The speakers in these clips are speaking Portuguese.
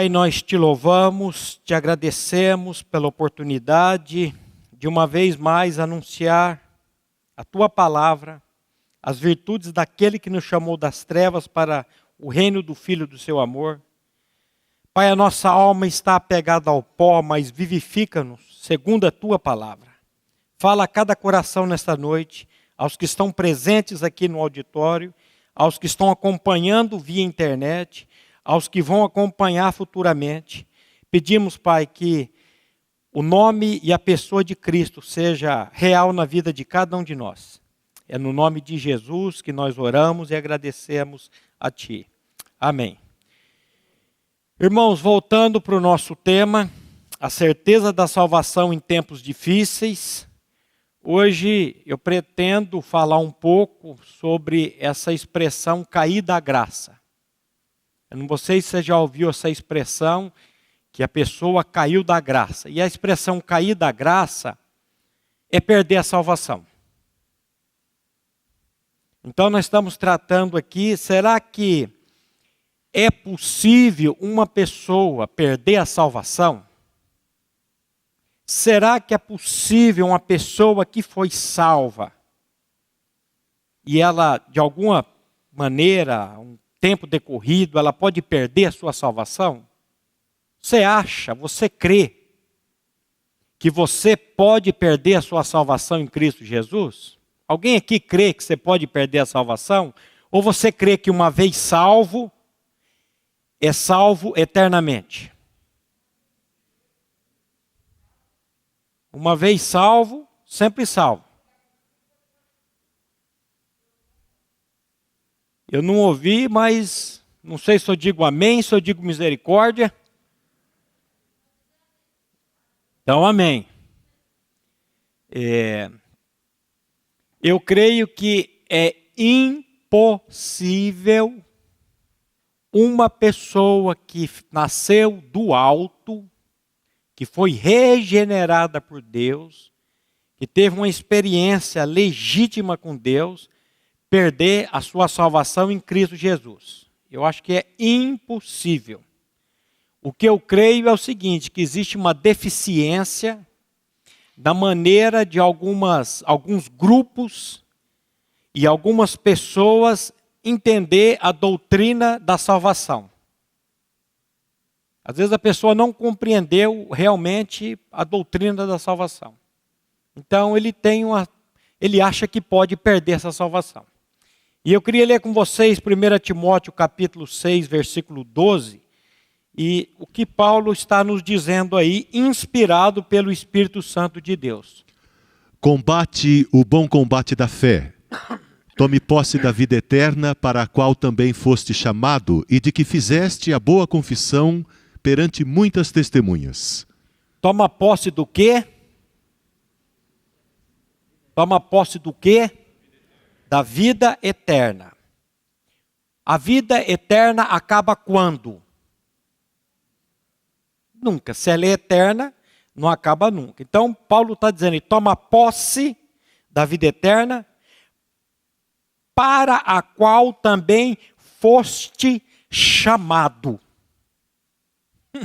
Pai, nós te louvamos, te agradecemos pela oportunidade de uma vez mais anunciar a tua palavra, as virtudes daquele que nos chamou das trevas para o reino do Filho do seu amor. Pai, a nossa alma está apegada ao pó, mas vivifica-nos segundo a tua palavra. Fala a cada coração nesta noite, aos que estão presentes aqui no auditório, aos que estão acompanhando via internet, aos que vão acompanhar futuramente. Pedimos, Pai, que o nome e a pessoa de Cristo seja real na vida de cada um de nós. É no nome de Jesus que nós oramos e agradecemos a Ti. Amém. Irmãos, voltando para o nosso tema, a certeza da salvação em tempos difíceis. Hoje eu pretendo falar um pouco sobre essa expressão cair da graça. Eu não sei se você já ouviu essa expressão, que a pessoa caiu da graça. E a expressão cair da graça é perder a salvação. Então nós estamos tratando aqui, será que é possível uma pessoa perder a salvação? Será que é possível uma pessoa que foi salva e ela, de alguma maneira, um tempo decorrido, ela pode perder a sua salvação? Você acha, você crê que você pode perder a sua salvação em Cristo Jesus? Alguém aqui crê que você pode perder a salvação? Ou você crê que uma vez salvo, é salvo eternamente? Uma vez salvo, sempre salvo. Eu não ouvi, mas não sei se eu digo amém, se eu digo misericórdia. Então, amém. É, eu creio que é impossível uma pessoa que nasceu do alto que foi regenerada por Deus, que teve uma experiência legítima com Deus, perder a sua salvação em Cristo Jesus. Eu acho que é impossível. O que eu creio é o seguinte, que existe uma deficiência da maneira de algumas alguns grupos e algumas pessoas entender a doutrina da salvação. Às vezes a pessoa não compreendeu realmente a doutrina da salvação. Então ele tem uma ele acha que pode perder essa salvação. E eu queria ler com vocês 1 Timóteo capítulo 6, versículo 12, e o que Paulo está nos dizendo aí, inspirado pelo Espírito Santo de Deus. Combate o bom combate da fé. Tome posse da vida eterna, para a qual também foste chamado, e de que fizeste a boa confissão perante muitas testemunhas. Toma posse do quê? Toma posse do quê? Da vida eterna. A vida eterna acaba quando? Nunca. Se ela é eterna, não acaba nunca. Então, Paulo está dizendo: toma posse da vida eterna, para a qual também foste chamado.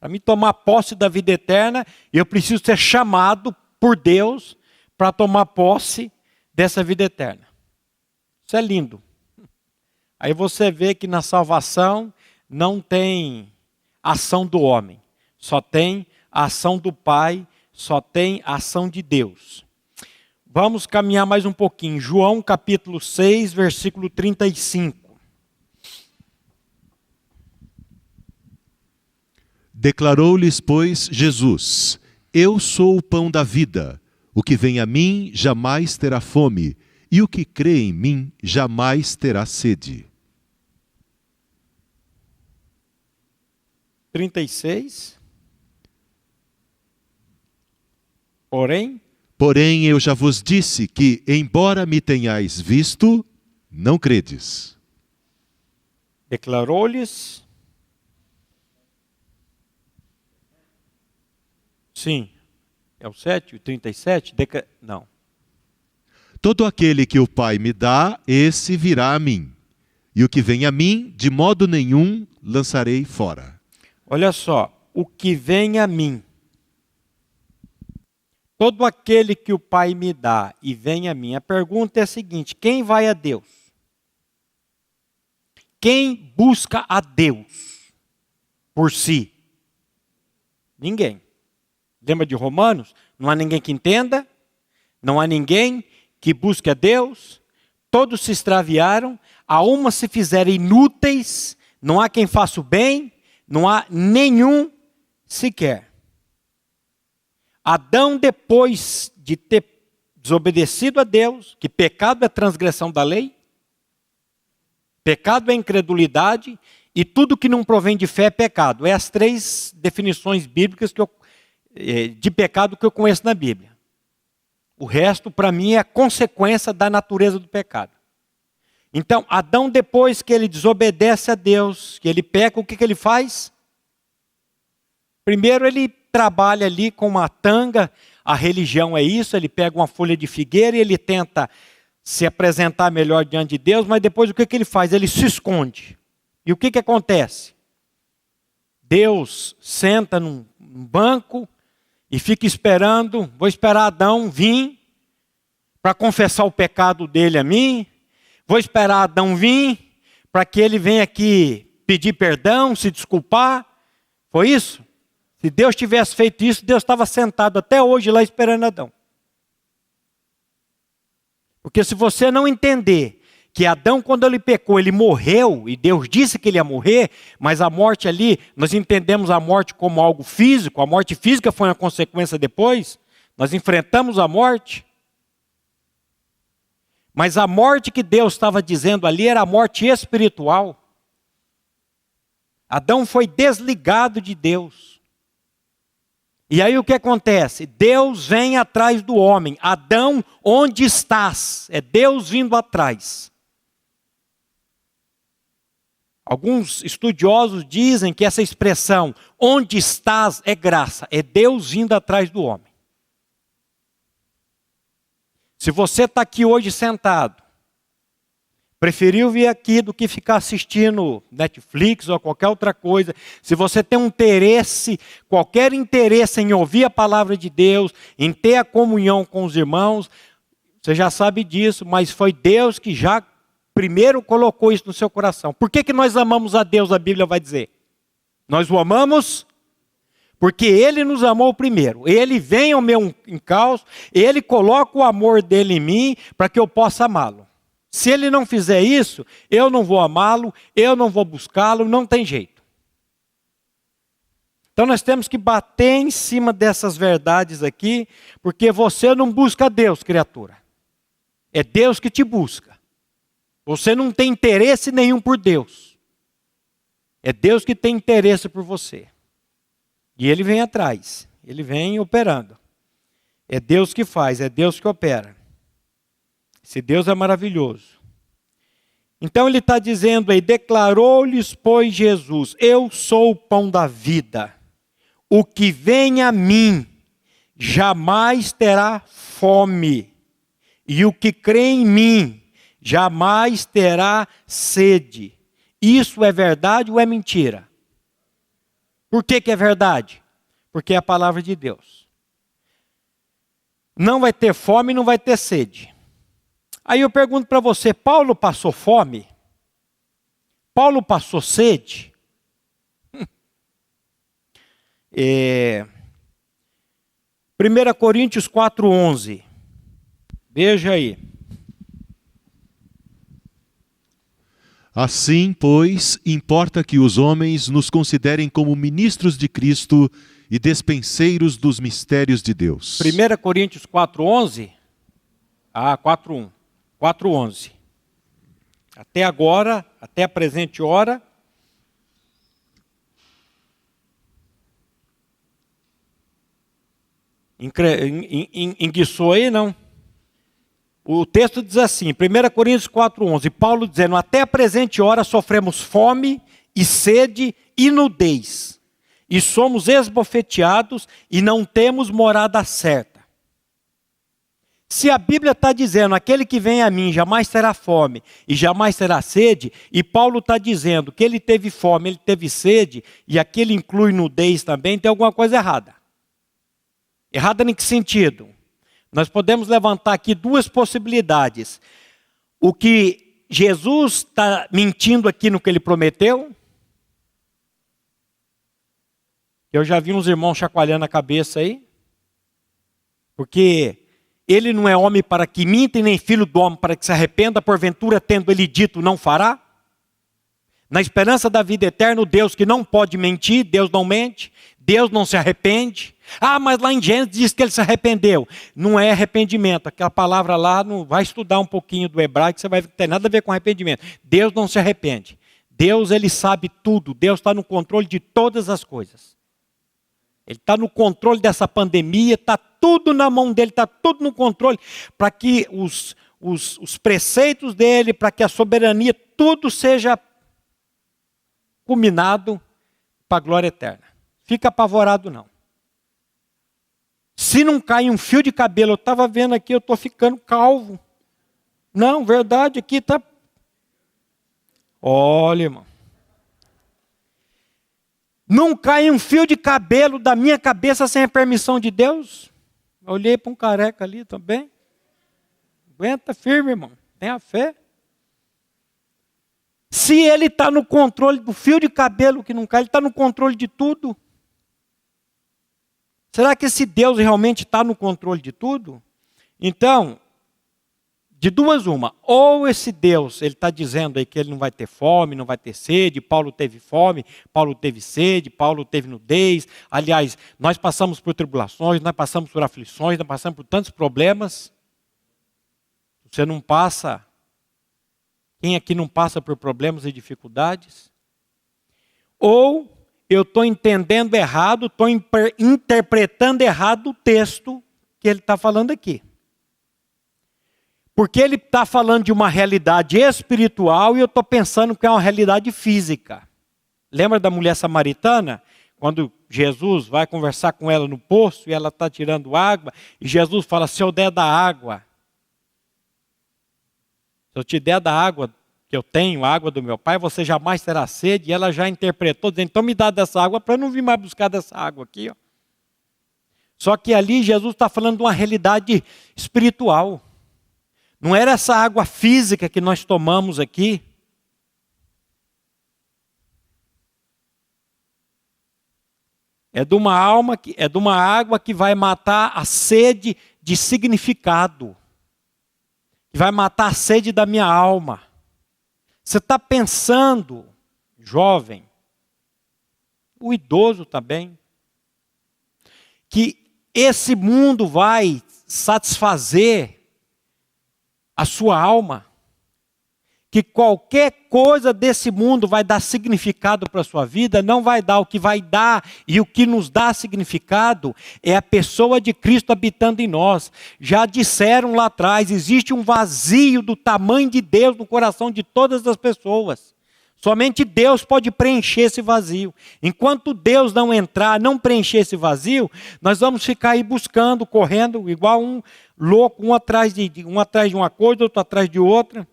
Para me tomar posse da vida eterna, eu preciso ser chamado por Deus para tomar posse dessa vida eterna. Isso é lindo. Aí você vê que na salvação não tem ação do homem, só tem a ação do Pai, só tem a ação de Deus. Vamos caminhar mais um pouquinho. João capítulo 6, versículo 35. Declarou-lhes, pois, Jesus: Eu sou o pão da vida. O que vem a mim jamais terá fome, e o que crê em mim jamais terá sede. 36. Porém, porém eu já vos disse que, embora me tenhais visto, não credes. Declarou-lhes Sim. É o 7, o 37? Deca... Não. Todo aquele que o Pai me dá, esse virá a mim. E o que vem a mim, de modo nenhum lançarei fora. Olha só, o que vem a mim. Todo aquele que o Pai me dá e vem a mim. A pergunta é a seguinte: quem vai a Deus? Quem busca a Deus por si? Ninguém. Lembra de Romanos? Não há ninguém que entenda, não há ninguém que busque a Deus, todos se extraviaram, a uma se fizeram inúteis, não há quem faça o bem, não há nenhum sequer. Adão, depois de ter desobedecido a Deus, que pecado é transgressão da lei, pecado é incredulidade, e tudo que não provém de fé é pecado. É as três definições bíblicas eu, eh, de pecado que eu conheço na Bíblia. O resto, para mim, é consequência da natureza do pecado. Então, Adão, depois que ele desobedece a Deus, que ele peca, o que, que ele faz? Primeiro, ele trabalha ali com uma tanga, a religião é isso, ele pega uma folha de figueira e ele tenta se apresentar melhor diante de Deus, mas depois o que, que ele faz? Ele se esconde. E o que, que acontece? Deus senta num banco e fica esperando, vou esperar Adão vir para confessar o pecado dele a mim, Vou esperar Adão vir para que ele venha aqui pedir perdão, se desculpar. Foi isso? Se Deus tivesse feito isso, Deus estava sentado até hoje lá esperando Adão. Porque se você não entender que Adão, quando ele pecou, ele morreu, e Deus disse que ele ia morrer, mas a morte ali, nós entendemos a morte como algo físico, a morte física foi uma consequência depois, nós enfrentamos a morte. Mas a morte que Deus estava dizendo ali era a morte espiritual. Adão foi desligado de Deus. E aí o que acontece? Deus vem atrás do homem. Adão, onde estás? É Deus vindo atrás. Alguns estudiosos dizem que essa expressão, onde estás, é graça, é Deus vindo atrás do homem. Se você está aqui hoje sentado, preferiu vir aqui do que ficar assistindo Netflix ou qualquer outra coisa, se você tem um interesse, qualquer interesse em ouvir a palavra de Deus, em ter a comunhão com os irmãos, você já sabe disso, mas foi Deus que já primeiro colocou isso no seu coração. Por que, que nós amamos a Deus, a Bíblia vai dizer? Nós o amamos porque ele nos amou primeiro. Ele vem ao meu encalço, ele coloca o amor dele em mim para que eu possa amá-lo. Se ele não fizer isso, eu não vou amá-lo, eu não vou buscá-lo, não tem jeito. Então nós temos que bater em cima dessas verdades aqui, porque você não busca Deus, criatura. É Deus que te busca. Você não tem interesse nenhum por Deus. É Deus que tem interesse por você. E ele vem atrás, ele vem operando. É Deus que faz, é Deus que opera. Esse Deus é maravilhoso. Então ele está dizendo aí: declarou-lhes, pois, Jesus: Eu sou o pão da vida. O que vem a mim jamais terá fome, e o que crê em mim jamais terá sede. Isso é verdade ou é mentira? Por que, que é verdade? Porque é a palavra de Deus. Não vai ter fome, não vai ter sede. Aí eu pergunto para você: Paulo passou fome? Paulo passou sede? É... 1 Coríntios 4,11. Veja aí. Assim, pois, importa que os homens nos considerem como ministros de Cristo e despenseiros dos mistérios de Deus. 1 Coríntios 4:11. Ah, 4:1. 4:11. Até agora, até a presente hora, enguiçou aí, não? O texto diz assim, 1 Coríntios 4,11, Paulo dizendo: Até a presente hora sofremos fome e sede e nudez, e somos esbofeteados e não temos morada certa. Se a Bíblia está dizendo, aquele que vem a mim jamais terá fome e jamais terá sede, e Paulo está dizendo que ele teve fome, ele teve sede, e aquele inclui nudez também, tem alguma coisa errada. Errada em que sentido? Nós podemos levantar aqui duas possibilidades. O que Jesus está mentindo aqui no que ele prometeu. Eu já vi uns irmãos chacoalhando a cabeça aí. Porque ele não é homem para que minta, e nem filho do homem para que se arrependa, porventura, tendo ele dito, não fará? Na esperança da vida eterna, o Deus que não pode mentir, Deus não mente, Deus não se arrepende. Ah, mas lá em Gênesis diz que ele se arrependeu. Não é arrependimento. Aquela palavra lá, não vai estudar um pouquinho do hebraico, você vai ter nada a ver com arrependimento. Deus não se arrepende. Deus, ele sabe tudo. Deus está no controle de todas as coisas. Ele está no controle dessa pandemia, está tudo na mão dele, está tudo no controle, para que os, os, os preceitos dele, para que a soberania, tudo seja culminado para a glória eterna. Fica apavorado, não. Se não cai um fio de cabelo, eu estava vendo aqui, eu estou ficando calvo. Não, verdade, aqui está. Olha, irmão. Não cai um fio de cabelo da minha cabeça sem a permissão de Deus? Eu olhei para um careca ali também. Aguenta firme, irmão. Tenha fé. Se ele está no controle do fio de cabelo que não cai, ele está no controle de tudo. Será que esse Deus realmente está no controle de tudo? Então, de duas uma, ou esse Deus, ele está dizendo aí que ele não vai ter fome, não vai ter sede, Paulo teve fome, Paulo teve sede, Paulo teve nudez, aliás, nós passamos por tribulações, nós passamos por aflições, nós passamos por tantos problemas, você não passa, quem aqui não passa por problemas e dificuldades? Ou eu estou entendendo errado, estou interpretando errado o texto que ele está falando aqui. Porque ele está falando de uma realidade espiritual e eu estou pensando que é uma realidade física. Lembra da mulher samaritana? Quando Jesus vai conversar com ela no poço e ela está tirando água, e Jesus fala: Se eu der da água, se eu te der da água que eu tenho, a água do meu pai, você jamais terá sede. E ela já interpretou, dizendo: Então me dá dessa água para eu não vir mais buscar dessa água aqui. Ó. Só que ali Jesus está falando de uma realidade espiritual. Não era essa água física que nós tomamos aqui. É de uma alma que é de uma água que vai matar a sede de significado. Que vai matar a sede da minha alma. Você está pensando, jovem, o idoso também, que esse mundo vai satisfazer a sua alma, que qualquer coisa desse mundo vai dar significado para a sua vida, não vai dar. O que vai dar e o que nos dá significado é a pessoa de Cristo habitando em nós. Já disseram lá atrás: existe um vazio do tamanho de Deus no coração de todas as pessoas. Somente Deus pode preencher esse vazio. Enquanto Deus não entrar, não preencher esse vazio, nós vamos ficar aí buscando, correndo, igual um louco, um atrás de, um atrás de uma coisa, outro atrás de outra.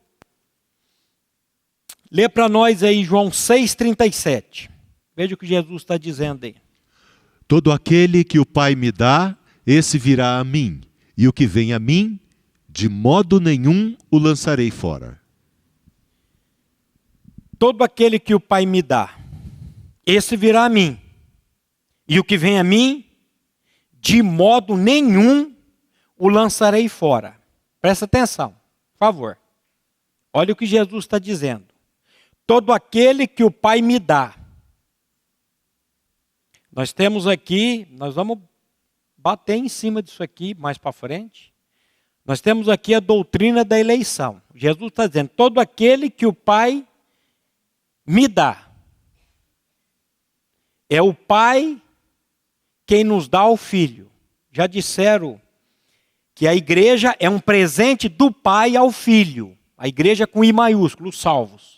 Lê para nós aí João 6,37. Veja o que Jesus está dizendo aí. Todo aquele que o Pai me dá, esse virá a mim, e o que vem a mim, de modo nenhum o lançarei fora. Todo aquele que o Pai me dá, esse virá a mim. E o que vem a mim, de modo nenhum o lançarei fora. Presta atenção, por favor. Olha o que Jesus está dizendo. Todo aquele que o Pai me dá. Nós temos aqui, nós vamos bater em cima disso aqui mais para frente. Nós temos aqui a doutrina da eleição. Jesus está dizendo: todo aquele que o Pai me dá. É o Pai quem nos dá o Filho. Já disseram que a igreja é um presente do Pai ao Filho. A igreja com I maiúsculo, os salvos.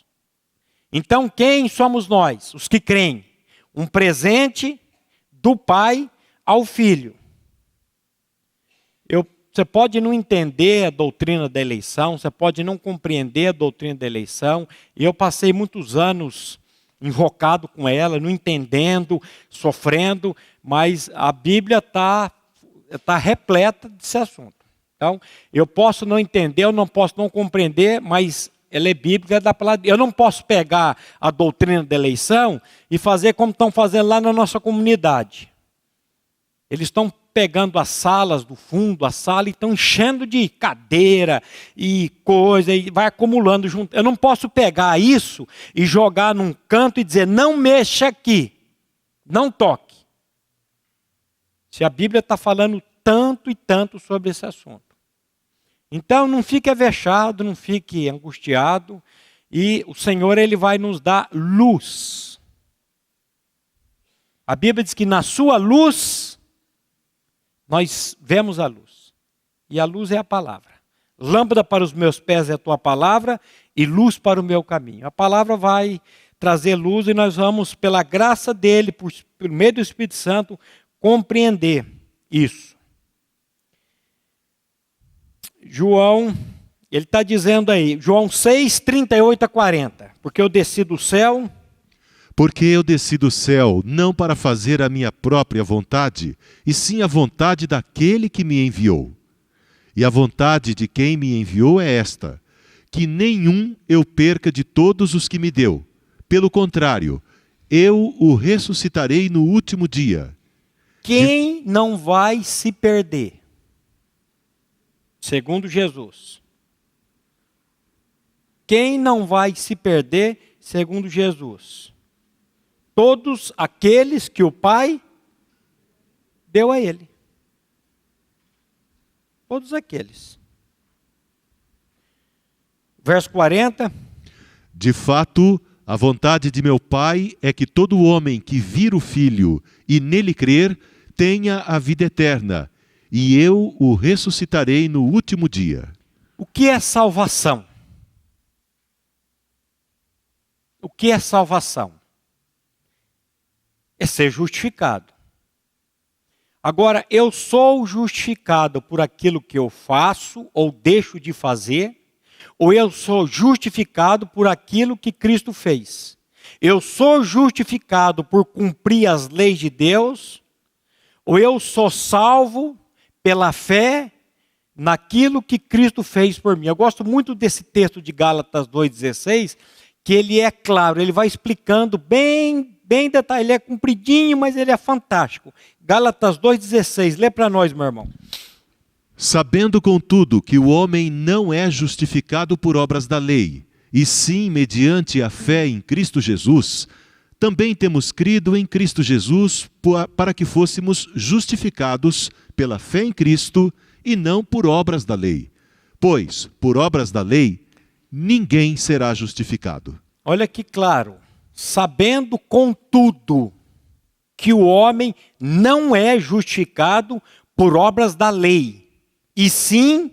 Então, quem somos nós? Os que creem. Um presente do Pai ao Filho. Eu você pode não entender a doutrina da eleição, você pode não compreender a doutrina da eleição. Eu passei muitos anos invocado com ela, não entendendo, sofrendo, mas a Bíblia está tá repleta desse assunto. Então, eu posso não entender, eu não posso não compreender, mas ela é bíblica da palavra. Eu não posso pegar a doutrina da eleição e fazer como estão fazendo lá na nossa comunidade. Eles estão pegando as salas do fundo, a sala, e estão enchendo de cadeira e coisa, e vai acumulando junto. Eu não posso pegar isso e jogar num canto e dizer, não mexa aqui, não toque. Se a Bíblia está falando tanto e tanto sobre esse assunto. Então não fique avexado, não fique angustiado, e o Senhor ele vai nos dar luz. A Bíblia diz que na sua luz nós vemos a luz. E a luz é a palavra. Lâmpada para os meus pés é a tua palavra e luz para o meu caminho. A palavra vai trazer luz e nós vamos, pela graça dele, por, por meio do Espírito Santo, compreender isso. João, ele está dizendo aí, João 6, 38 a 40. Porque eu desci do céu porque eu desci do céu não para fazer a minha própria vontade, e sim a vontade daquele que me enviou. E a vontade de quem me enviou é esta: que nenhum eu perca de todos os que me deu. Pelo contrário, eu o ressuscitarei no último dia. Quem de... não vai se perder? Segundo Jesus. Quem não vai se perder, segundo Jesus? todos aqueles que o Pai deu a ele. Todos aqueles. Verso 40. De fato, a vontade de meu Pai é que todo homem que vir o Filho e nele crer tenha a vida eterna, e eu o ressuscitarei no último dia. O que é salvação? O que é salvação? é ser justificado. Agora, eu sou justificado por aquilo que eu faço ou deixo de fazer, ou eu sou justificado por aquilo que Cristo fez? Eu sou justificado por cumprir as leis de Deus, ou eu sou salvo pela fé naquilo que Cristo fez por mim? Eu gosto muito desse texto de Gálatas 2,16, que ele é claro, ele vai explicando bem bem detalhado, ele é compridinho, mas ele é fantástico. Gálatas 2,16, lê para nós, meu irmão. Sabendo, contudo, que o homem não é justificado por obras da lei, e sim mediante a fé em Cristo Jesus, também temos crido em Cristo Jesus para que fôssemos justificados pela fé em Cristo e não por obras da lei. Pois, por obras da lei, ninguém será justificado. Olha que claro sabendo, contudo, que o homem não é justificado por obras da lei, e sim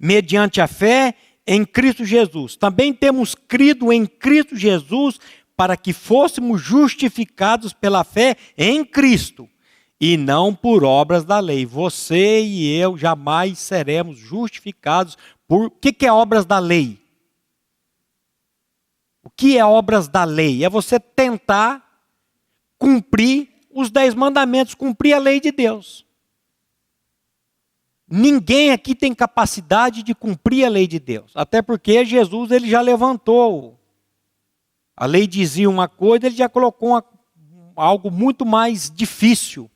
mediante a fé em Cristo Jesus. Também temos crido em Cristo Jesus para que fôssemos justificados pela fé em Cristo e não por obras da lei. Você e eu jamais seremos justificados por. O que, que é obras da lei? O que é obras da lei? É você tentar cumprir os dez mandamentos, cumprir a lei de Deus. Ninguém aqui tem capacidade de cumprir a lei de Deus, até porque Jesus ele já levantou. A lei dizia uma coisa, ele já colocou uma, algo muito mais difícil.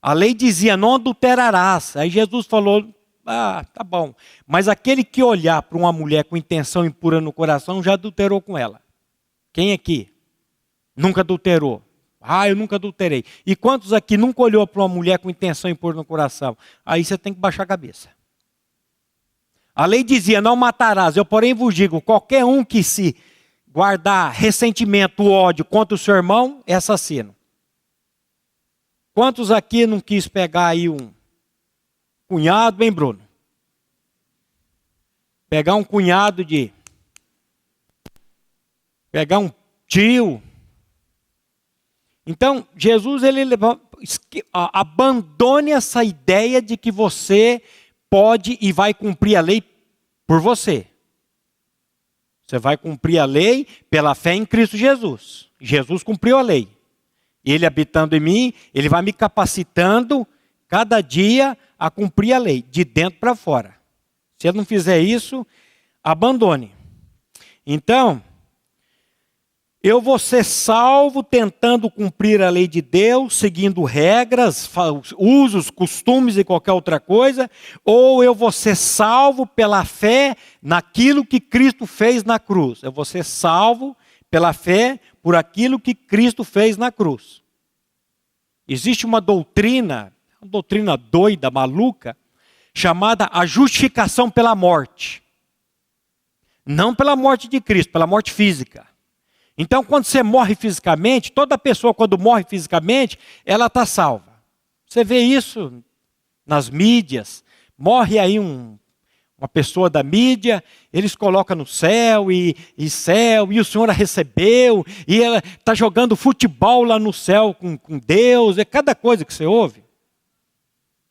A lei dizia não adulterarás. Aí Jesus falou: ah, tá bom. Mas aquele que olhar para uma mulher com intenção impura no coração já adulterou com ela. Quem aqui? Nunca adulterou. Ah, eu nunca adulterei. E quantos aqui nunca olhou para uma mulher com intenção impura no coração? Aí você tem que baixar a cabeça. A lei dizia: não matarás. Eu, porém, vos digo: qualquer um que se guardar ressentimento, ódio contra o seu irmão é assassino. Quantos aqui não quis pegar aí um, Cunhado, hein, Bruno? Pegar um cunhado de. Pegar um tio. Então, Jesus, ele abandone essa ideia de que você pode e vai cumprir a lei por você. Você vai cumprir a lei pela fé em Cristo Jesus. Jesus cumpriu a lei. Ele habitando em mim, ele vai me capacitando cada dia a cumprir a lei, de dentro para fora. Se ele não fizer isso, abandone. Então, eu vou ser salvo tentando cumprir a lei de Deus, seguindo regras, usos, costumes e qualquer outra coisa, ou eu vou ser salvo pela fé naquilo que Cristo fez na cruz. Eu vou ser salvo pela fé por aquilo que Cristo fez na cruz. Existe uma doutrina, uma doutrina doida, maluca, chamada a justificação pela morte. Não pela morte de Cristo, pela morte física. Então, quando você morre fisicamente, toda pessoa, quando morre fisicamente, ela está salva. Você vê isso nas mídias. Morre aí um, uma pessoa da mídia, eles colocam no céu e, e céu, e o Senhor a recebeu, e ela está jogando futebol lá no céu com, com Deus. É cada coisa que você ouve.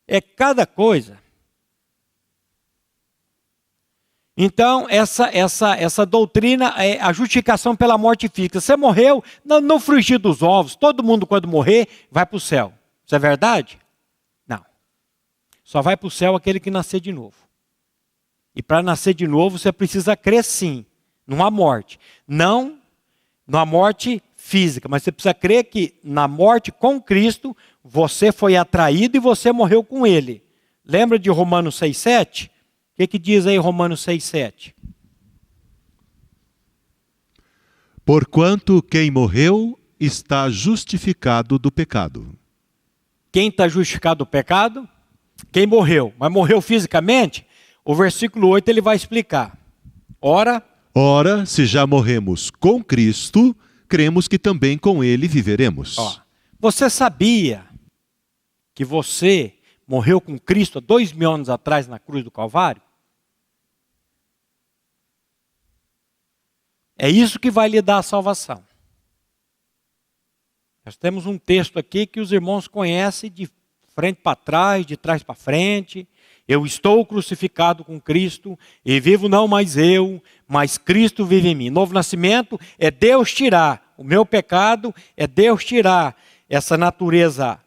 É cada coisa. Então, essa, essa, essa doutrina é a justificação pela morte física. Você morreu, no, no frigir dos ovos, todo mundo quando morrer vai para o céu. Isso é verdade? Não. Só vai para o céu aquele que nascer de novo. E para nascer de novo, você precisa crer sim, numa morte. Não numa morte física, mas você precisa crer que na morte com Cristo, você foi atraído e você morreu com Ele. Lembra de Romanos 6,7? O que, que diz aí Romanos 6,7? Porquanto quem morreu está justificado do pecado. Quem está justificado do pecado? Quem morreu, mas morreu fisicamente? O versículo 8 ele vai explicar. Ora. Ora, se já morremos com Cristo, cremos que também com Ele viveremos. Ó, você sabia que você morreu com Cristo há dois mil anos atrás na cruz do Calvário? É isso que vai lhe dar a salvação. Nós temos um texto aqui que os irmãos conhecem de frente para trás, de trás para frente. Eu estou crucificado com Cristo e vivo não mais eu, mas Cristo vive em mim. Novo nascimento é Deus tirar o meu pecado, é Deus tirar essa natureza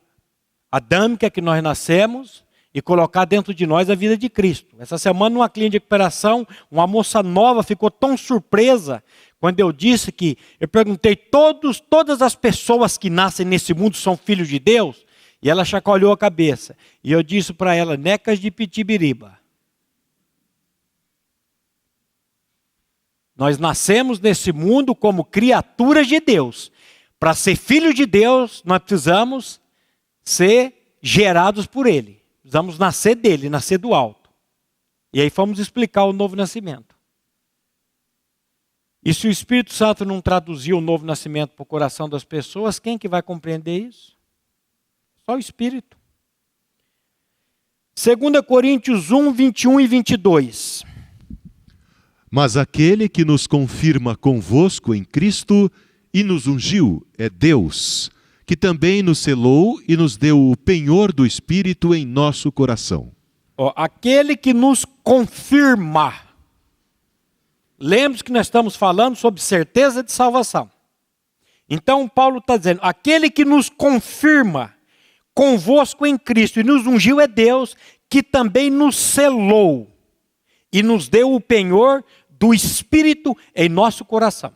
adâmica que nós nascemos e colocar dentro de nós a vida de Cristo. Essa semana, numa clínica de recuperação, uma moça nova ficou tão surpresa quando eu disse que eu perguntei todos, todas as pessoas que nascem nesse mundo são filhos de Deus, e ela chacoalhou a cabeça. E eu disse para ela, necas de pitibiriba. Nós nascemos nesse mundo como criaturas de Deus. Para ser filho de Deus, nós precisamos ser gerados por Ele. Precisamos nascer dele, nascer do alto. E aí fomos explicar o novo nascimento. E se o Espírito Santo não traduzir o novo nascimento para o coração das pessoas, quem que vai compreender isso? Só o Espírito. 2 Coríntios 1, 21 e 22. Mas aquele que nos confirma convosco em Cristo e nos ungiu é Deus, que também nos selou e nos deu o penhor do Espírito em nosso coração. Ó, aquele que nos confirma. Lembre-se que nós estamos falando sobre certeza de salvação. Então, Paulo está dizendo: aquele que nos confirma convosco em Cristo e nos ungiu é Deus, que também nos selou e nos deu o penhor do Espírito em nosso coração.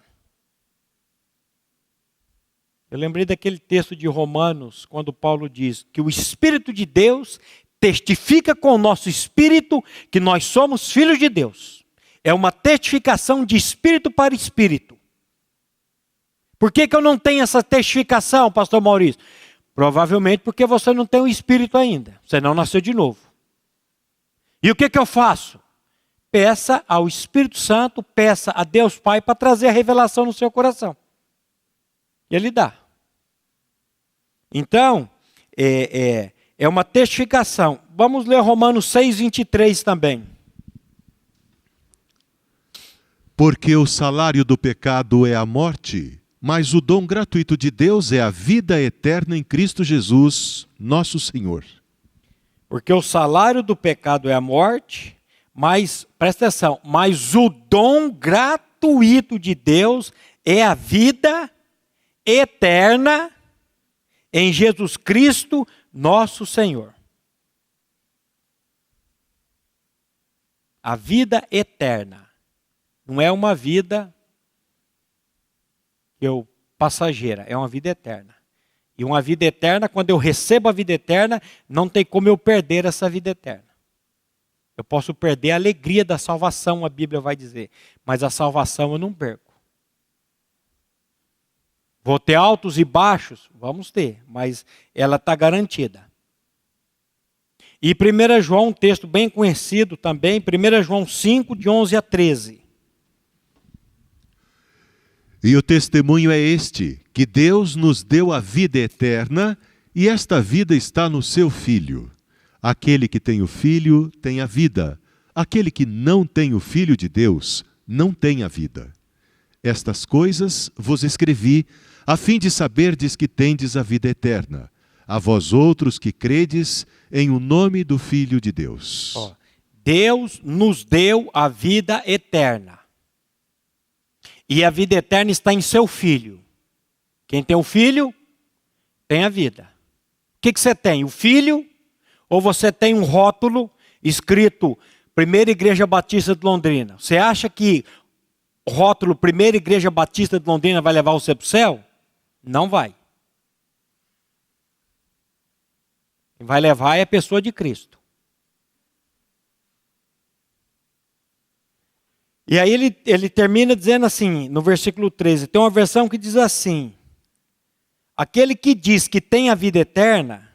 Eu lembrei daquele texto de Romanos, quando Paulo diz que o Espírito de Deus testifica com o nosso espírito que nós somos filhos de Deus. É uma testificação de espírito para espírito. Por que, que eu não tenho essa testificação, pastor Maurício? Provavelmente porque você não tem o espírito ainda. Você não nasceu de novo. E o que, que eu faço? Peça ao Espírito Santo, peça a Deus Pai para trazer a revelação no seu coração. E ele dá. Então, é, é, é uma testificação. Vamos ler Romanos 6, 23 também. Porque o salário do pecado é a morte, mas o dom gratuito de Deus é a vida eterna em Cristo Jesus, nosso Senhor. Porque o salário do pecado é a morte, mas, presta atenção, mas o dom gratuito de Deus é a vida eterna em Jesus Cristo, nosso Senhor. A vida eterna não é uma vida eu passageira, é uma vida eterna. E uma vida eterna, quando eu recebo a vida eterna, não tem como eu perder essa vida eterna. Eu posso perder a alegria da salvação, a Bíblia vai dizer, mas a salvação eu não perco. Vou ter altos e baixos? Vamos ter, mas ela está garantida. E 1 João, um texto bem conhecido também, 1 João 5, de 11 a 13. E o testemunho é este: que Deus nos deu a vida eterna, e esta vida está no seu Filho. Aquele que tem o Filho tem a vida. Aquele que não tem o Filho de Deus não tem a vida. Estas coisas vos escrevi, a fim de saberdes que tendes a vida eterna, a vós outros que credes em o nome do Filho de Deus. Oh, Deus nos deu a vida eterna. E a vida eterna está em seu filho. Quem tem o filho, tem a vida. O que, que você tem? O filho? Ou você tem um rótulo escrito Primeira Igreja Batista de Londrina? Você acha que rótulo Primeira Igreja Batista de Londrina vai levar você para o céu? Não vai. Quem vai levar é a pessoa de Cristo. E aí ele, ele termina dizendo assim, no versículo 13, tem uma versão que diz assim: Aquele que diz que tem a vida eterna.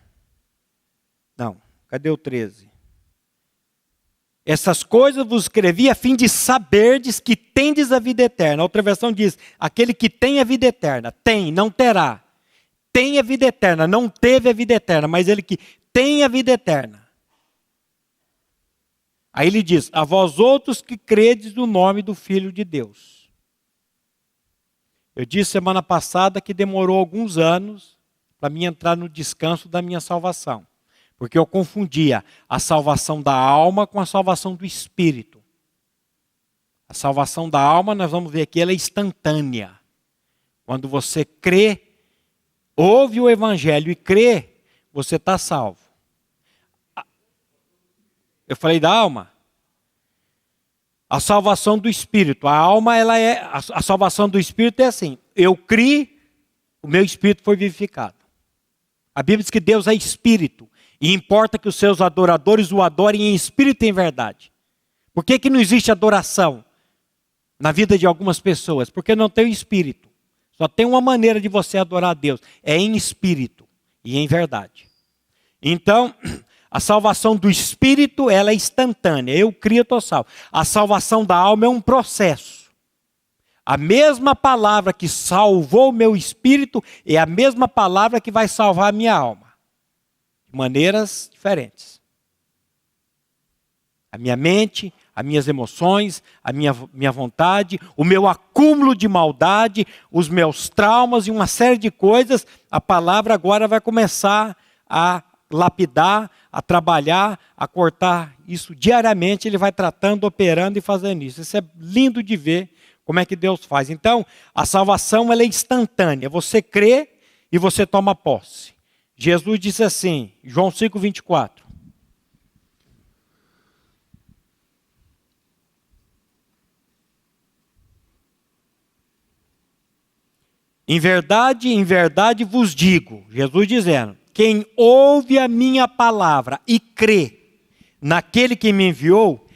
Não, cadê o 13? Essas coisas vos escrevi a fim de saberdes que tendes a vida eterna. outra versão diz: aquele que tem a vida eterna, tem, não terá. Tem a vida eterna, não teve a vida eterna, mas ele que tem a vida eterna. Aí ele diz: A vós outros que credes no nome do Filho de Deus. Eu disse semana passada que demorou alguns anos para mim entrar no descanso da minha salvação. Porque eu confundia a salvação da alma com a salvação do espírito. A salvação da alma, nós vamos ver aqui, ela é instantânea. Quando você crê, ouve o evangelho e crê, você está salvo. Eu falei da alma. A salvação do espírito. A alma, ela é. A salvação do espírito é assim. Eu criei, o meu espírito foi vivificado. A Bíblia diz que Deus é espírito. E importa que os seus adoradores o adorem em espírito e em verdade. Por que, que não existe adoração na vida de algumas pessoas? Porque não tem o espírito. Só tem uma maneira de você adorar a Deus: é em espírito e em verdade. Então, a salvação do espírito, ela é instantânea. Eu crio, estou salvo. A salvação da alma é um processo. A mesma palavra que salvou meu espírito é a mesma palavra que vai salvar a minha alma. Maneiras diferentes. A minha mente, as minhas emoções, a minha, minha vontade, o meu acúmulo de maldade, os meus traumas e uma série de coisas, a palavra agora vai começar a lapidar, a trabalhar, a cortar isso diariamente, ele vai tratando, operando e fazendo isso. Isso é lindo de ver como é que Deus faz. Então, a salvação ela é instantânea. Você crê e você toma posse. Jesus disse assim, João 5, 24. Em verdade, em verdade vos digo, Jesus dizendo, quem ouve a minha palavra e crê naquele que me enviou,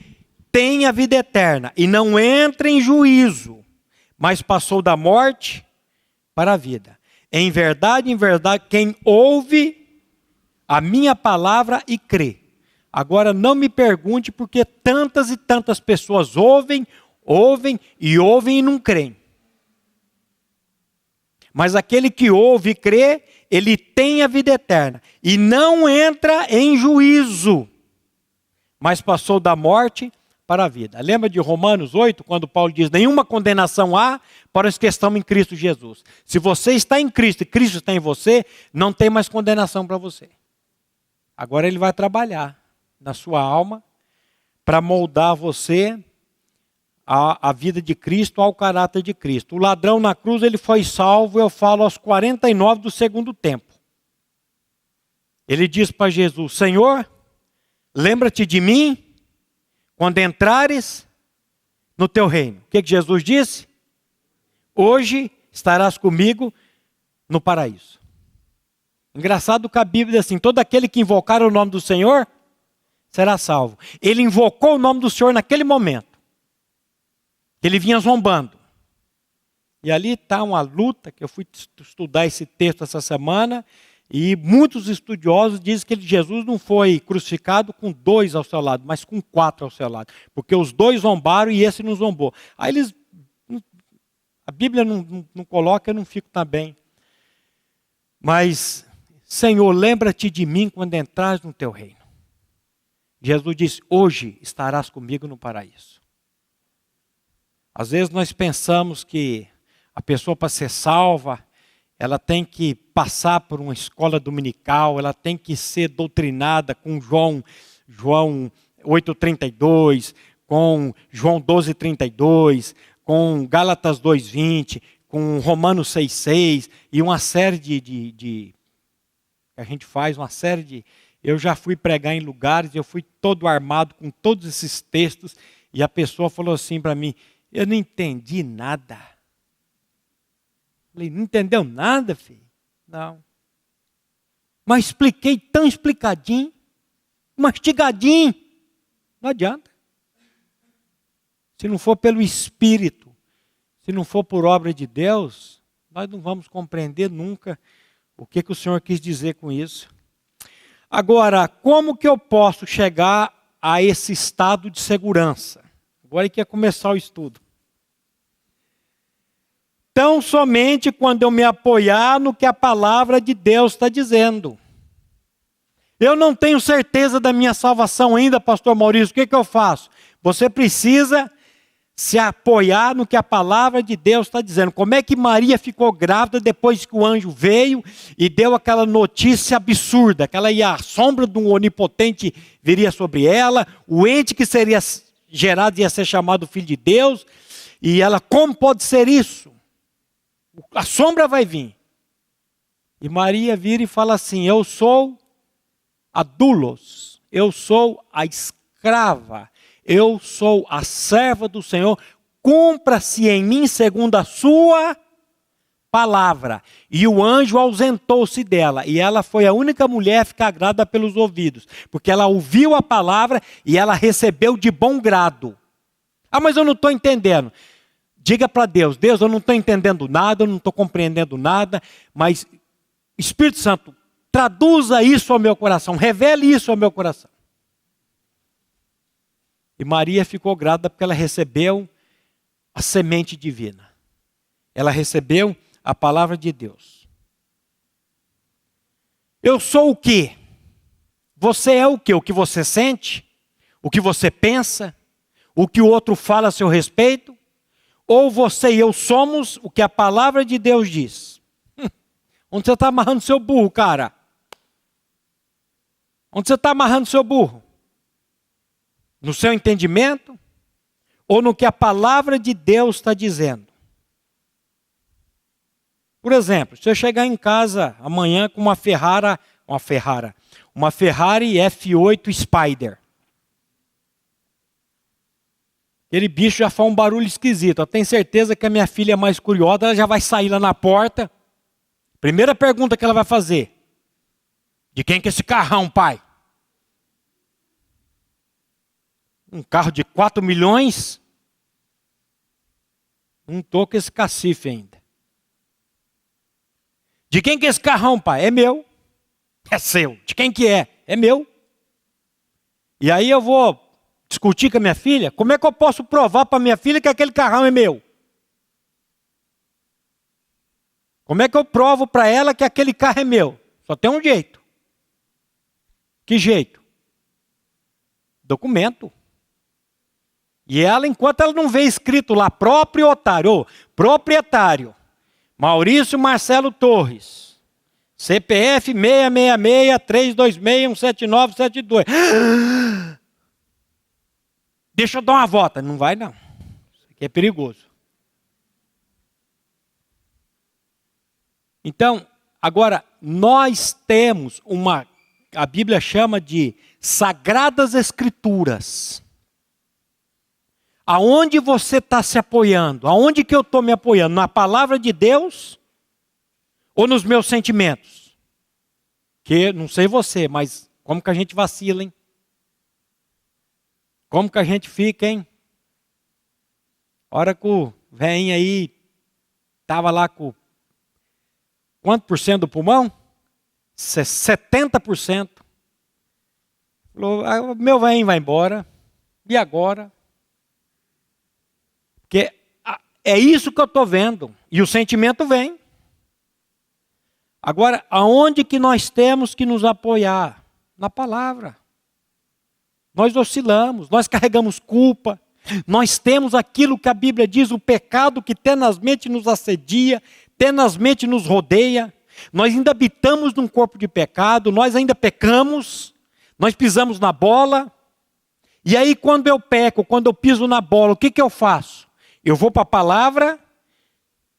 tem a vida eterna e não entra em juízo, mas passou da morte para a vida. Em verdade, em verdade, quem ouve a minha palavra e crê. Agora não me pergunte porque tantas e tantas pessoas ouvem, ouvem e ouvem e não creem. Mas aquele que ouve e crê, ele tem a vida eterna e não entra em juízo, mas passou da morte para a vida. Lembra de Romanos 8, quando Paulo diz: nenhuma condenação há para os que estão em Cristo Jesus. Se você está em Cristo e Cristo está em você, não tem mais condenação para você. Agora ele vai trabalhar na sua alma para moldar você a vida de Cristo ao caráter de Cristo. O ladrão na cruz ele foi salvo, eu falo, aos 49 do segundo tempo. Ele diz para Jesus: Senhor, lembra-te de mim quando entrares no teu reino. O que, que Jesus disse? Hoje estarás comigo no paraíso. Engraçado que a Bíblia assim: todo aquele que invocar o nome do Senhor será salvo. Ele invocou o nome do Senhor naquele momento. Ele vinha zombando. E ali está uma luta, que eu fui estudar esse texto essa semana, e muitos estudiosos dizem que Jesus não foi crucificado com dois ao seu lado, mas com quatro ao seu lado. Porque os dois zombaram e esse não zombou. Aí eles. A Bíblia não, não, não coloca, eu não fico também. Mas, Senhor, lembra-te de mim quando entrares no teu reino. Jesus disse: Hoje estarás comigo no paraíso. Às vezes nós pensamos que a pessoa para ser salva, ela tem que passar por uma escola dominical, ela tem que ser doutrinada com João João 8:32, com João 12:32, com Gálatas 2:20, com Romanos 6:6 e uma série de, de, de a gente faz uma série de eu já fui pregar em lugares, eu fui todo armado com todos esses textos e a pessoa falou assim para mim: eu não entendi nada. Falei, não entendeu nada, filho? Não. Mas expliquei tão explicadinho, mastigadinho. Não adianta. Se não for pelo Espírito, se não for por obra de Deus, nós não vamos compreender nunca o que, que o Senhor quis dizer com isso. Agora, como que eu posso chegar a esse estado de segurança? Agora é que ia começar o estudo. Tão somente quando eu me apoiar no que a palavra de Deus está dizendo. Eu não tenho certeza da minha salvação ainda, pastor Maurício, o que, que eu faço? Você precisa se apoiar no que a palavra de Deus está dizendo. Como é que Maria ficou grávida depois que o anjo veio e deu aquela notícia absurda, que ela ia, a sombra de um onipotente viria sobre ela, o ente que seria gerado ia ser chamado filho de Deus, e ela, como pode ser isso? A sombra vai vir. E Maria vira e fala assim: Eu sou a Dulos, eu sou a escrava, eu sou a serva do Senhor, cumpra-se em mim segundo a sua palavra. E o anjo ausentou-se dela, e ela foi a única mulher a ficar grada pelos ouvidos, porque ela ouviu a palavra e ela recebeu de bom grado. Ah, mas eu não estou entendendo. Diga para Deus: Deus, eu não estou entendendo nada, eu não estou compreendendo nada, mas Espírito Santo, traduza isso ao meu coração, revele isso ao meu coração. E Maria ficou grata porque ela recebeu a semente divina. Ela recebeu a palavra de Deus. Eu sou o que? Você é o que? O que você sente? O que você pensa? O que o outro fala a seu respeito? Ou você e eu somos o que a palavra de Deus diz? Hum, onde você está amarrando seu burro, cara? Onde você está amarrando seu burro? No seu entendimento? Ou no que a palavra de Deus está dizendo? Por exemplo, se eu chegar em casa amanhã com uma Ferrari, uma Ferrari, uma Ferrari F8 Spider. Aquele bicho já faz um barulho esquisito. Eu tenho certeza que a minha filha é mais curiosa, ela já vai sair lá na porta. Primeira pergunta que ela vai fazer: De quem que é esse carrão, pai? Um carro de 4 milhões? Não estou com esse cacife ainda. De quem que é esse carrão, pai? É meu. É seu. De quem que é? É meu. E aí eu vou discutir com a minha filha, como é que eu posso provar para minha filha que aquele carrão é meu? Como é que eu provo para ela que aquele carro é meu? Só tem um jeito. Que jeito? Documento. E ela, enquanto ela não vê escrito lá, proprietário, proprietário, Maurício Marcelo Torres, CPF 666-326-17972. Deixa eu dar uma volta. Não vai, não. Isso aqui é perigoso. Então, agora, nós temos uma, a Bíblia chama de sagradas escrituras. Aonde você está se apoiando? Aonde que eu estou me apoiando? Na palavra de Deus ou nos meus sentimentos? Que não sei você, mas como que a gente vacila, hein? Como que a gente fica, hein? Hora que o velhinho aí estava lá com quanto por cento do pulmão? 70%. Falou, ah, meu velhinho vai embora. E agora? Porque é isso que eu estou vendo. E o sentimento vem. Agora, aonde que nós temos que nos apoiar? Na palavra. Nós oscilamos, nós carregamos culpa, nós temos aquilo que a Bíblia diz, o pecado que tenazmente nos assedia, tenazmente nos rodeia. Nós ainda habitamos num corpo de pecado, nós ainda pecamos, nós pisamos na bola. E aí, quando eu peco, quando eu piso na bola, o que, que eu faço? Eu vou para a palavra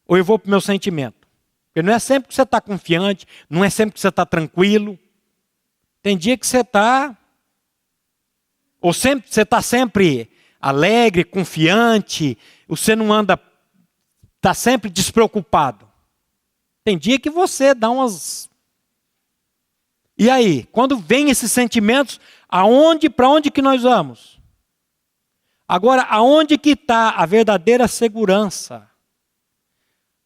ou eu vou para o meu sentimento? Porque não é sempre que você está confiante, não é sempre que você está tranquilo. Tem dia que você está ou sempre, você está sempre alegre, confiante, você não anda, está sempre despreocupado. Tem dia que você dá umas. E aí, quando vem esses sentimentos, aonde, para onde que nós vamos? Agora, aonde que está a verdadeira segurança?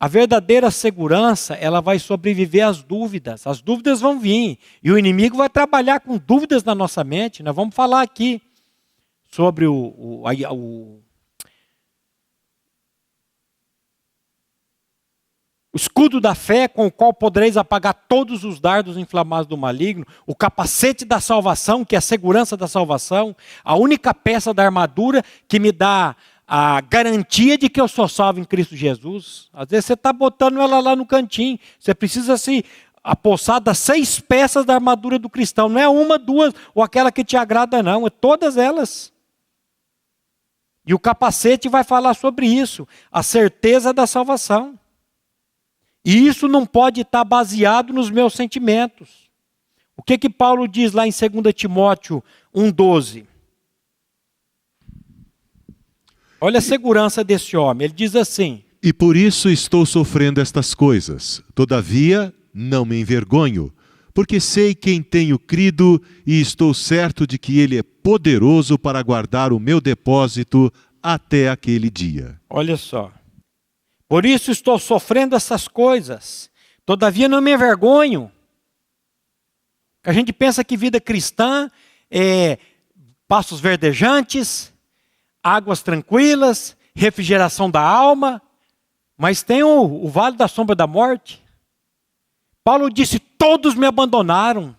A verdadeira segurança, ela vai sobreviver às dúvidas. As dúvidas vão vir. E o inimigo vai trabalhar com dúvidas na nossa mente. Nós vamos falar aqui sobre o, o, a, o, o escudo da fé com o qual podereis apagar todos os dardos inflamados do maligno, o capacete da salvação, que é a segurança da salvação, a única peça da armadura que me dá a garantia de que eu sou salvo em Cristo Jesus. Às vezes você está botando ela lá no cantinho. Você precisa se apossar das seis peças da armadura do cristão. Não é uma, duas, ou aquela que te agrada, não. É todas elas. E o capacete vai falar sobre isso, a certeza da salvação. E isso não pode estar baseado nos meus sentimentos. O que que Paulo diz lá em 2 Timóteo 1,12? Olha a segurança desse homem. Ele diz assim: E por isso estou sofrendo estas coisas. Todavia, não me envergonho, porque sei quem tenho crido e estou certo de que ele é poderoso para guardar o meu depósito até aquele dia. Olha só. Por isso estou sofrendo essas coisas. Todavia não me envergonho. A gente pensa que vida cristã é passos verdejantes, águas tranquilas, refrigeração da alma, mas tem o, o vale da sombra da morte. Paulo disse: Todos me abandonaram.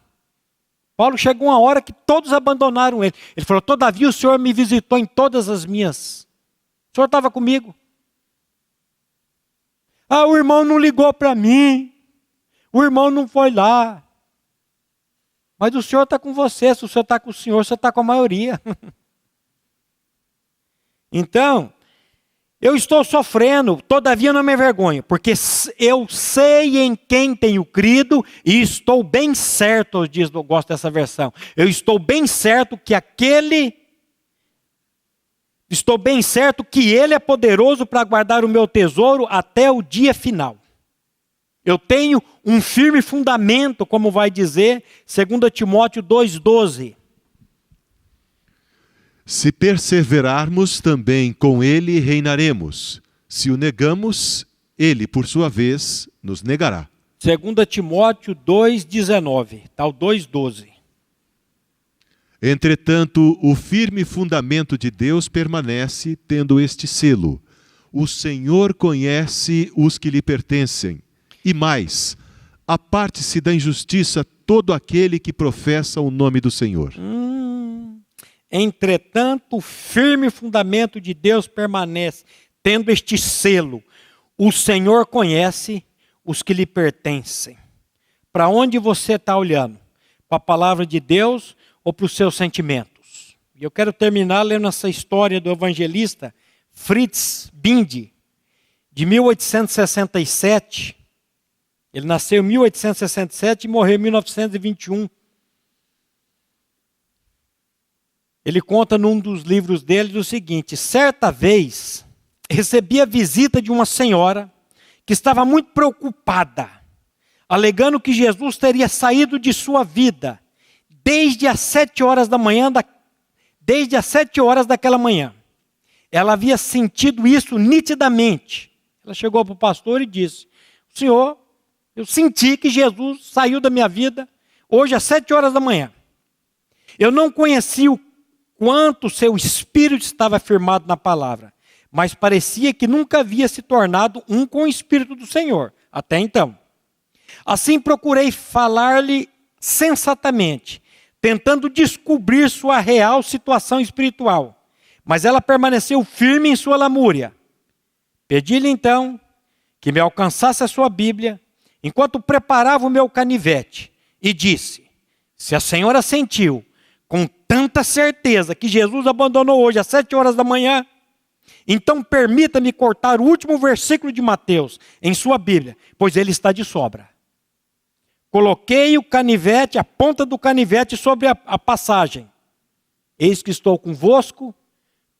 Paulo chegou uma hora que todos abandonaram ele. Ele falou: Todavia o Senhor me visitou em todas as minhas. O Senhor estava comigo. Ah, o irmão não ligou para mim. O irmão não foi lá. Mas o Senhor está com você. Se o Senhor está com o Senhor, você está com a maioria. Então, eu estou sofrendo, todavia não me envergonho, porque eu sei em quem tenho crido e estou bem certo, diz, eu gosto dessa versão. Eu estou bem certo que aquele Estou bem certo que Ele é poderoso para guardar o meu tesouro até o dia final. Eu tenho um firme fundamento, como vai dizer 2 Timóteo 2,12. Se perseverarmos, também com ele reinaremos. Se o negamos, ele, por sua vez, nos negará. 2 Timóteo 2,19, está o 2,12. Entretanto, o firme fundamento de Deus permanece, tendo este selo: O Senhor conhece os que lhe pertencem. E mais, aparte-se da injustiça todo aquele que professa o nome do Senhor. Hum. Entretanto, o firme fundamento de Deus permanece, tendo este selo: o Senhor conhece os que lhe pertencem. para onde você está olhando? Para a palavra de Deus ou para os seus sentimentos? E eu quero terminar lendo essa história do evangelista Fritz Bindi, de 1867. Ele nasceu em 1867 e morreu em 1921. Ele conta num dos livros dele o seguinte: certa vez recebi a visita de uma senhora que estava muito preocupada, alegando que Jesus teria saído de sua vida desde as sete horas da manhã, da, desde as sete horas daquela manhã. Ela havia sentido isso nitidamente. Ela chegou para o pastor e disse: Senhor, eu senti que Jesus saiu da minha vida hoje às sete horas da manhã. Eu não conheci o quanto seu espírito estava firmado na palavra, mas parecia que nunca havia se tornado um com o espírito do Senhor, até então. Assim procurei falar-lhe sensatamente, tentando descobrir sua real situação espiritual, mas ela permaneceu firme em sua lamúria. Pedi-lhe então que me alcançasse a sua Bíblia, enquanto preparava o meu canivete, e disse: Se a senhora sentiu com tanta certeza que Jesus abandonou hoje às sete horas da manhã, então permita-me cortar o último versículo de Mateus em sua Bíblia, pois ele está de sobra. Coloquei o canivete, a ponta do canivete sobre a, a passagem. Eis que estou convosco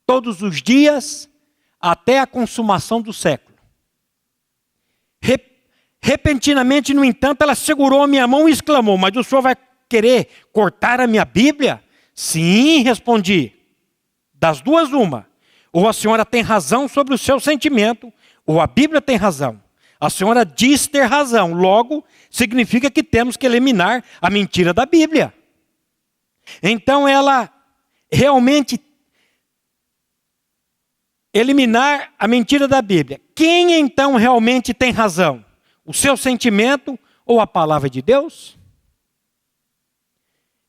todos os dias até a consumação do século. Repentinamente, no entanto, ela segurou a minha mão e exclamou: Mas o senhor vai querer cortar a minha Bíblia? Sim, respondi. Das duas, uma. Ou a senhora tem razão sobre o seu sentimento, ou a Bíblia tem razão. A senhora diz ter razão, logo, significa que temos que eliminar a mentira da Bíblia. Então ela realmente eliminar a mentira da Bíblia. Quem então realmente tem razão? O seu sentimento ou a palavra de Deus?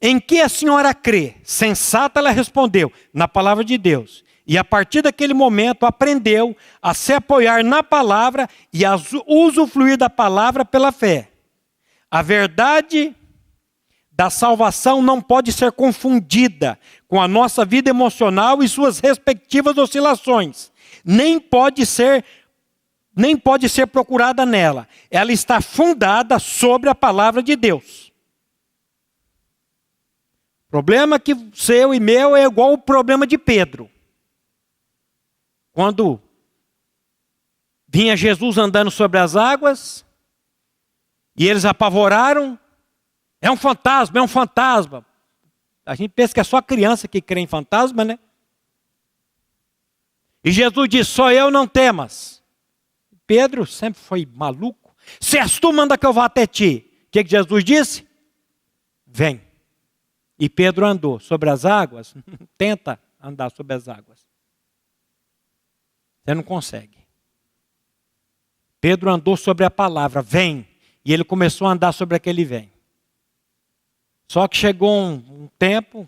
Em que a senhora crê? Sensata, ela respondeu: na palavra de Deus. E a partir daquele momento aprendeu a se apoiar na palavra e a usufruir da palavra pela fé. A verdade da salvação não pode ser confundida com a nossa vida emocional e suas respectivas oscilações. Nem pode ser nem pode ser procurada nela. Ela está fundada sobre a palavra de Deus. Problema que seu e meu é igual o problema de Pedro. Quando vinha Jesus andando sobre as águas, e eles apavoraram, é um fantasma, é um fantasma. A gente pensa que é só criança que crê em fantasma, né? E Jesus disse: Só eu não temas. Pedro sempre foi maluco. Se és tu, manda que eu vá até ti. O que, que Jesus disse? Vem. E Pedro andou sobre as águas, tenta andar sobre as águas. Você não consegue. Pedro andou sobre a palavra, vem, e ele começou a andar sobre aquele vem. Só que chegou um, um tempo,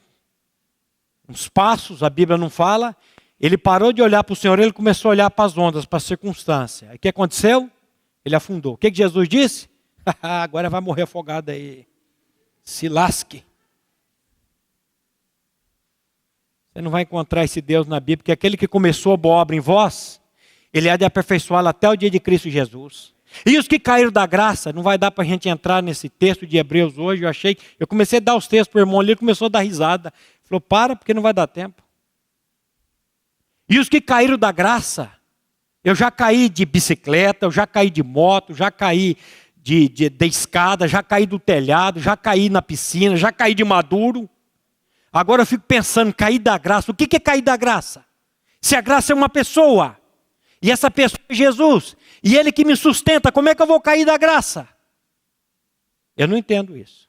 uns passos, a Bíblia não fala, ele parou de olhar para o Senhor, ele começou a olhar para as ondas, para a circunstância. O que aconteceu? Ele afundou. O que, que Jesus disse? Agora vai morrer afogado aí. Se lasque. Você não vai encontrar esse Deus na Bíblia, porque aquele que começou a boa obra em vós, ele há de aperfeiçoá-la até o dia de Cristo Jesus. E os que caíram da graça, não vai dar para a gente entrar nesse texto de Hebreus hoje. Eu achei, eu comecei a dar os textos para o irmão ali, ele começou a dar risada. Falou, para, porque não vai dar tempo. E os que caíram da graça, eu já caí de bicicleta, eu já caí de moto, já caí de, de, de escada, já caí do telhado, já caí na piscina, já caí de maduro. Agora eu fico pensando, cair da graça. O que é cair da graça? Se a graça é uma pessoa, e essa pessoa é Jesus, e Ele que me sustenta, como é que eu vou cair da graça? Eu não entendo isso.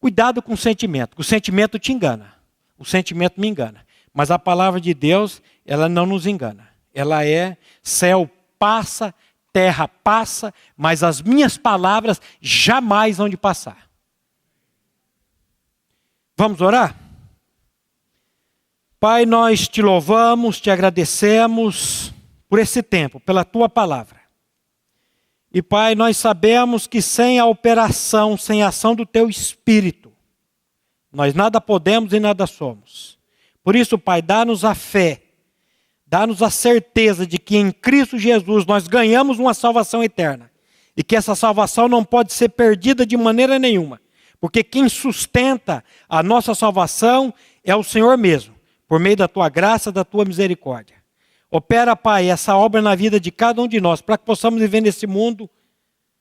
Cuidado com o sentimento, o sentimento te engana. O sentimento me engana. Mas a palavra de Deus, ela não nos engana. Ela é céu passa, terra passa, mas as minhas palavras jamais vão de passar. Vamos orar? Pai, nós te louvamos, te agradecemos por esse tempo, pela tua palavra. E Pai, nós sabemos que sem a operação, sem a ação do Teu Espírito, nós nada podemos e nada somos. Por isso, Pai, dá-nos a fé, dá-nos a certeza de que em Cristo Jesus nós ganhamos uma salvação eterna e que essa salvação não pode ser perdida de maneira nenhuma, porque quem sustenta a nossa salvação é o Senhor mesmo, por meio da tua graça, da tua misericórdia. Opera, Pai, essa obra na vida de cada um de nós, para que possamos viver nesse mundo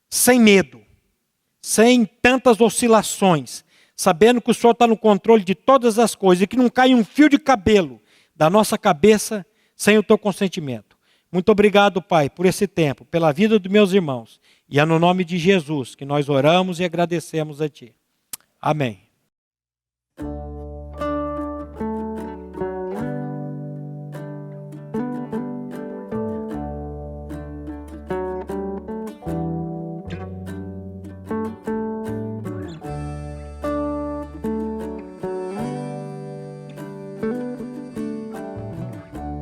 sem medo, sem tantas oscilações, sabendo que o Senhor está no controle de todas as coisas e que não cai um fio de cabelo da nossa cabeça sem o teu consentimento. Muito obrigado, Pai, por esse tempo, pela vida dos meus irmãos. E é no nome de Jesus que nós oramos e agradecemos a Ti. Amém.